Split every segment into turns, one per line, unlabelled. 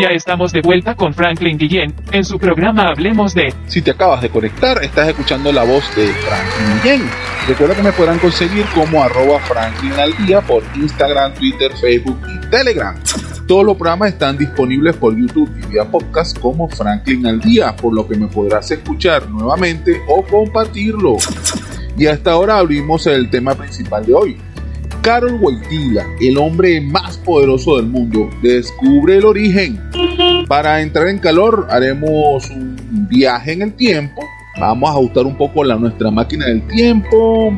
Ya estamos de vuelta con Franklin Guillén en su programa Hablemos de.
Si te acabas de conectar, estás escuchando la voz de Franklin Guillén. Recuerda que me podrán conseguir como arroba Franklin al día por Instagram, Twitter, Facebook y Telegram. Todos los programas están disponibles por YouTube y vía podcast como Franklin al día, por lo que me podrás escuchar nuevamente o compartirlo. Y hasta ahora abrimos el tema principal de hoy. Carol Wojtyla, el hombre más poderoso del mundo, descubre el origen. Para entrar en calor haremos un viaje en el tiempo. Vamos a ajustar un poco la, nuestra máquina del tiempo.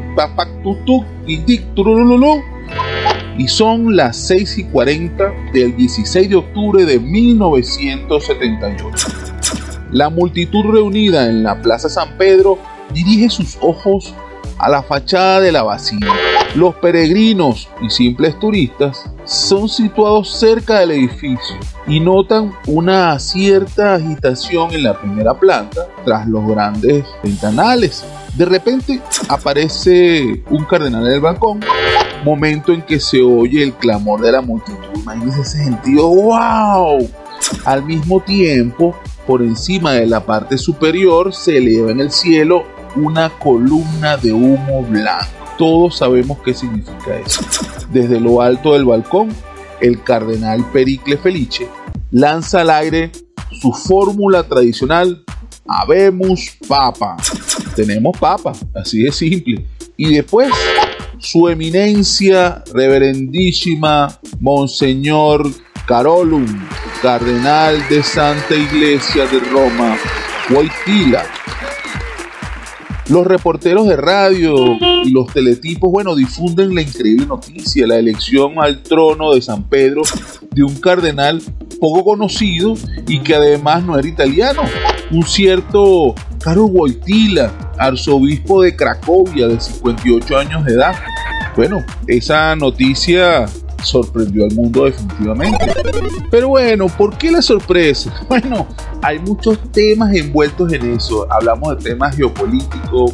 Y son las 6 y 40 del 16 de octubre de 1978. La multitud reunida en la Plaza San Pedro dirige sus ojos a la fachada de la basílica. Los peregrinos y simples turistas son situados cerca del edificio y notan una cierta agitación en la primera planta tras los grandes ventanales. De repente aparece un cardenal en el balcón, momento en que se oye el clamor de la multitud. Imagínense ese sentido, wow. Al mismo tiempo, por encima de la parte superior se eleva en el cielo una columna de humo blanco. Todos sabemos qué significa eso. Desde lo alto del balcón, el cardenal Pericle Felice lanza al aire su fórmula tradicional Habemus Papa. Tenemos Papa, así de simple. Y después, su eminencia reverendísima Monseñor Carolum, cardenal de Santa Iglesia de Roma, Wojtyla, los reporteros de radio y los teletipos, bueno, difunden la increíble noticia, la elección al trono de San Pedro de un cardenal poco conocido y que además no era italiano, un cierto Caro Wojtyla, arzobispo de Cracovia de 58 años de edad. Bueno, esa noticia sorprendió al mundo definitivamente. Pero bueno, ¿por qué la sorpresa? Bueno, hay muchos temas envueltos en eso. Hablamos de temas geopolíticos,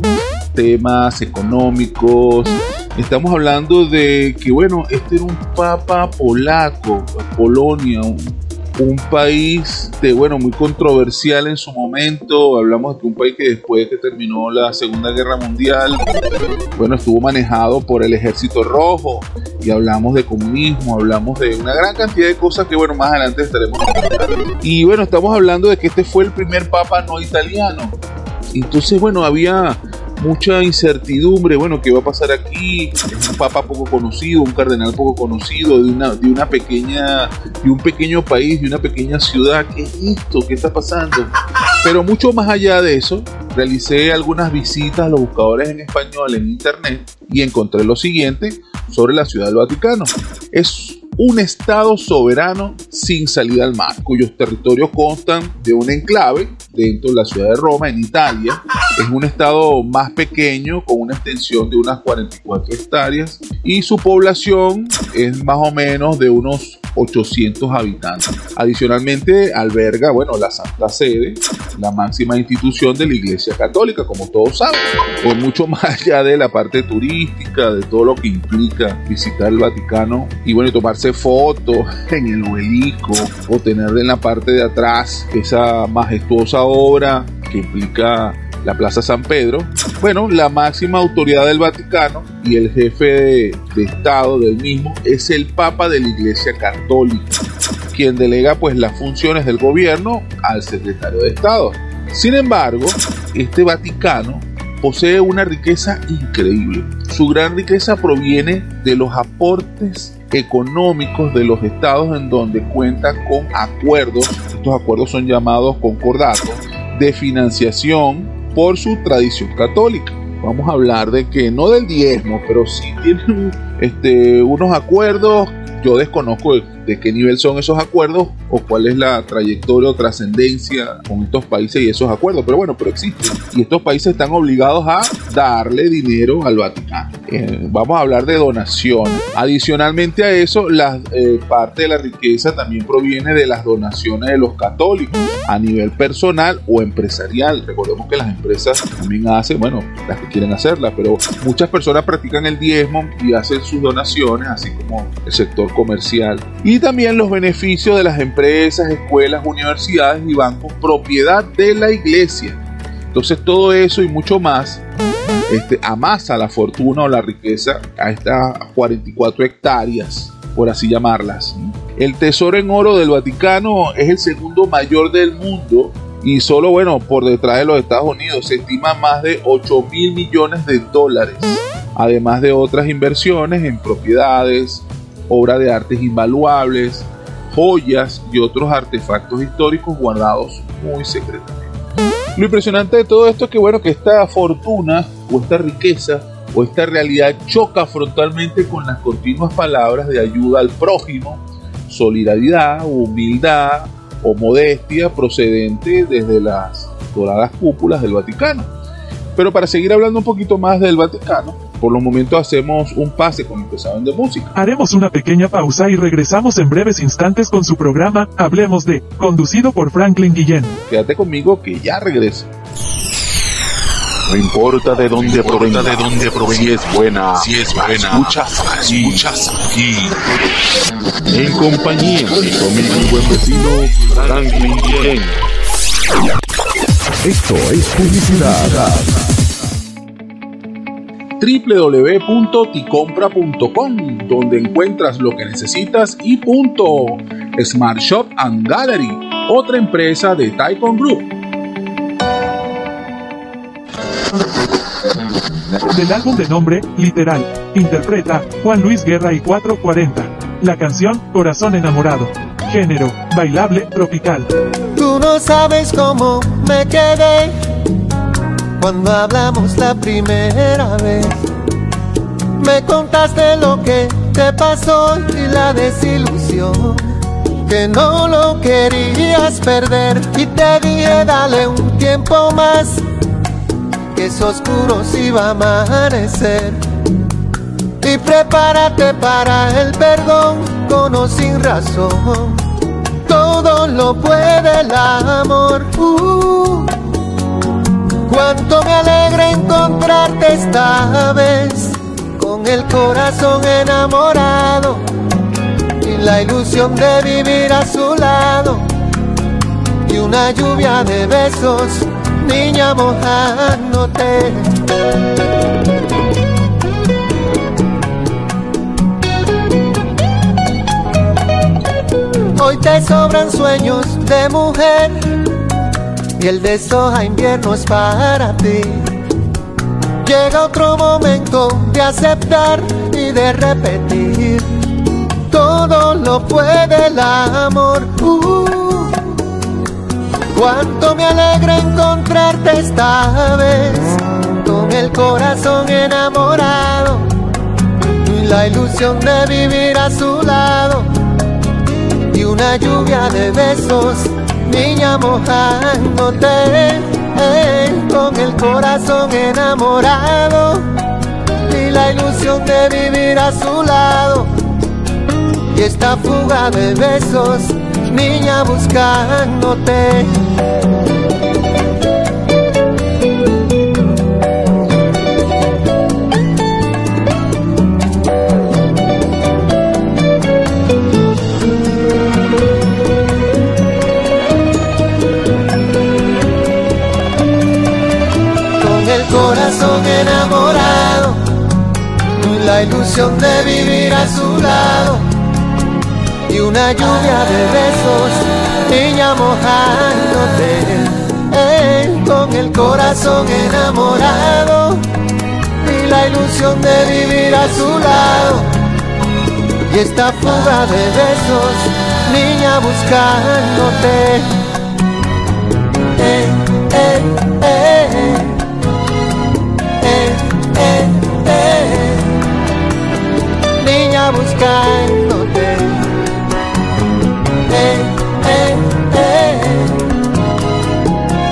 temas económicos. Estamos hablando de que, bueno, este era un papa polaco, Polonia, un un país de, bueno, muy controversial en su momento. Hablamos de un país que después que terminó la Segunda Guerra Mundial, bueno, estuvo manejado por el Ejército Rojo y hablamos de comunismo, hablamos de una gran cantidad de cosas que, bueno, más adelante estaremos Y bueno, estamos hablando de que este fue el primer papa no italiano. Entonces, bueno, había mucha incertidumbre, bueno, ¿qué va a pasar aquí? Un papa poco conocido, un cardenal poco conocido, de una, de una pequeña, de un pequeño país, de una pequeña ciudad, ¿qué es esto? ¿Qué está pasando? Pero mucho más allá de eso, realicé algunas visitas a los buscadores en español en internet y encontré lo siguiente sobre la ciudad del Vaticano. Es un estado soberano sin salida al mar, cuyos territorios constan de un enclave dentro de la ciudad de Roma, en Italia. Es un estado más pequeño, con una extensión de unas 44 hectáreas, y su población es más o menos de unos 800 habitantes. Adicionalmente alberga, bueno, la Santa Sede, la máxima institución de la Iglesia Católica, como todos saben. Es mucho más allá de la parte turística, de todo lo que implica visitar el Vaticano y bueno, tomarse fotos en el obelisco o tener en la parte de atrás esa majestuosa obra que implica la Plaza San Pedro. Bueno, la máxima autoridad del Vaticano y el jefe de, Estado del mismo es el Papa de la Iglesia Católica, quien delega pues las funciones del gobierno al secretario de Estado. Sin embargo, este Vaticano posee una riqueza increíble. Su gran riqueza proviene de los aportes económicos de los estados en donde cuenta con acuerdos, estos acuerdos son llamados concordatos, de financiación por su tradición católica. Vamos a hablar de que no del diezmo, pero sí tienen este, unos acuerdos. Yo desconozco de qué nivel son esos acuerdos o cuál es la trayectoria o trascendencia con estos países y esos acuerdos. Pero bueno, pero existen. Y estos países están obligados a darle dinero al Vaticano. Eh, vamos a hablar de donación. Adicionalmente a eso, la eh, parte de la riqueza también proviene de las donaciones de los católicos a nivel personal o empresarial. Recordemos que las empresas también hacen, bueno, las que quieren hacerlas, pero muchas personas practican el diezmo y hacen sus donaciones, así como el sector comercial. Y y también los beneficios de las empresas, escuelas, universidades y bancos propiedad de la iglesia. Entonces todo eso y mucho más este, amasa la fortuna o la riqueza a estas 44 hectáreas, por así llamarlas. El tesoro en oro del Vaticano es el segundo mayor del mundo y solo, bueno, por detrás de los Estados Unidos se estima más de 8 mil millones de dólares, además de otras inversiones en propiedades, obras de artes invaluables, joyas y otros artefactos históricos guardados muy secretamente. Lo impresionante de todo esto es que bueno que esta fortuna o esta riqueza o esta realidad choca frontalmente con las continuas palabras de ayuda al prójimo, solidaridad, humildad, o modestia procedente desde las doradas cúpulas del Vaticano. Pero para seguir hablando un poquito más del Vaticano, por los momentos hacemos un pase con el que saben de música.
Haremos una pequeña pausa y regresamos en breves instantes con su programa Hablemos de, conducido por Franklin Guillén.
Quédate conmigo que ya regreso.
No importa de dónde provenga, de dónde provenga, si es buena, si es buena, escuchas, escuchas aquí. En compañía de y buen vecino Franklin Guillén.
Esto es publicidad.
www.ticompra.com, donde encuentras lo que necesitas y punto. Smart Shop and Gallery, otra empresa de Taikon Group.
Del álbum de nombre, literal, interpreta Juan Luis Guerra y 440. La canción, Corazón enamorado. Género, bailable, tropical.
Tú no sabes cómo me quedé cuando hablamos la primera vez. Me contaste lo que te pasó y la desilusión. Que no lo querías perder y te dije dale un tiempo más. Que es oscuro si va a amanecer. Y prepárate para el perdón con o sin razón. Todo lo puede el amor. Uh, cuánto me alegra encontrarte esta vez con el corazón enamorado y la ilusión de vivir a su lado y una lluvia de besos, niña mojándote. Hoy te sobran sueños de mujer y el de soja invierno es para ti. Llega otro momento de aceptar y de repetir. Todo lo puede el amor. Uh, cuánto me alegra encontrarte esta vez con el corazón enamorado y la ilusión de vivir a su lado una lluvia de besos, niña mojándote eh, con el corazón enamorado y la ilusión de vivir a su lado y esta fuga de besos, niña buscándote. Ilusión de vivir a su lado. Y una lluvia de besos, niña mojándote eh, con el corazón enamorado. Y la ilusión de vivir a su lado. Y esta fuga de besos, niña buscándote. Buscándote. Eh, eh, eh.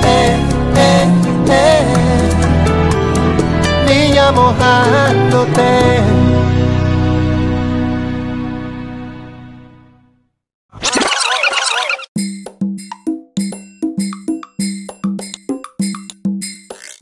Eh, eh, eh. Niña mojándote.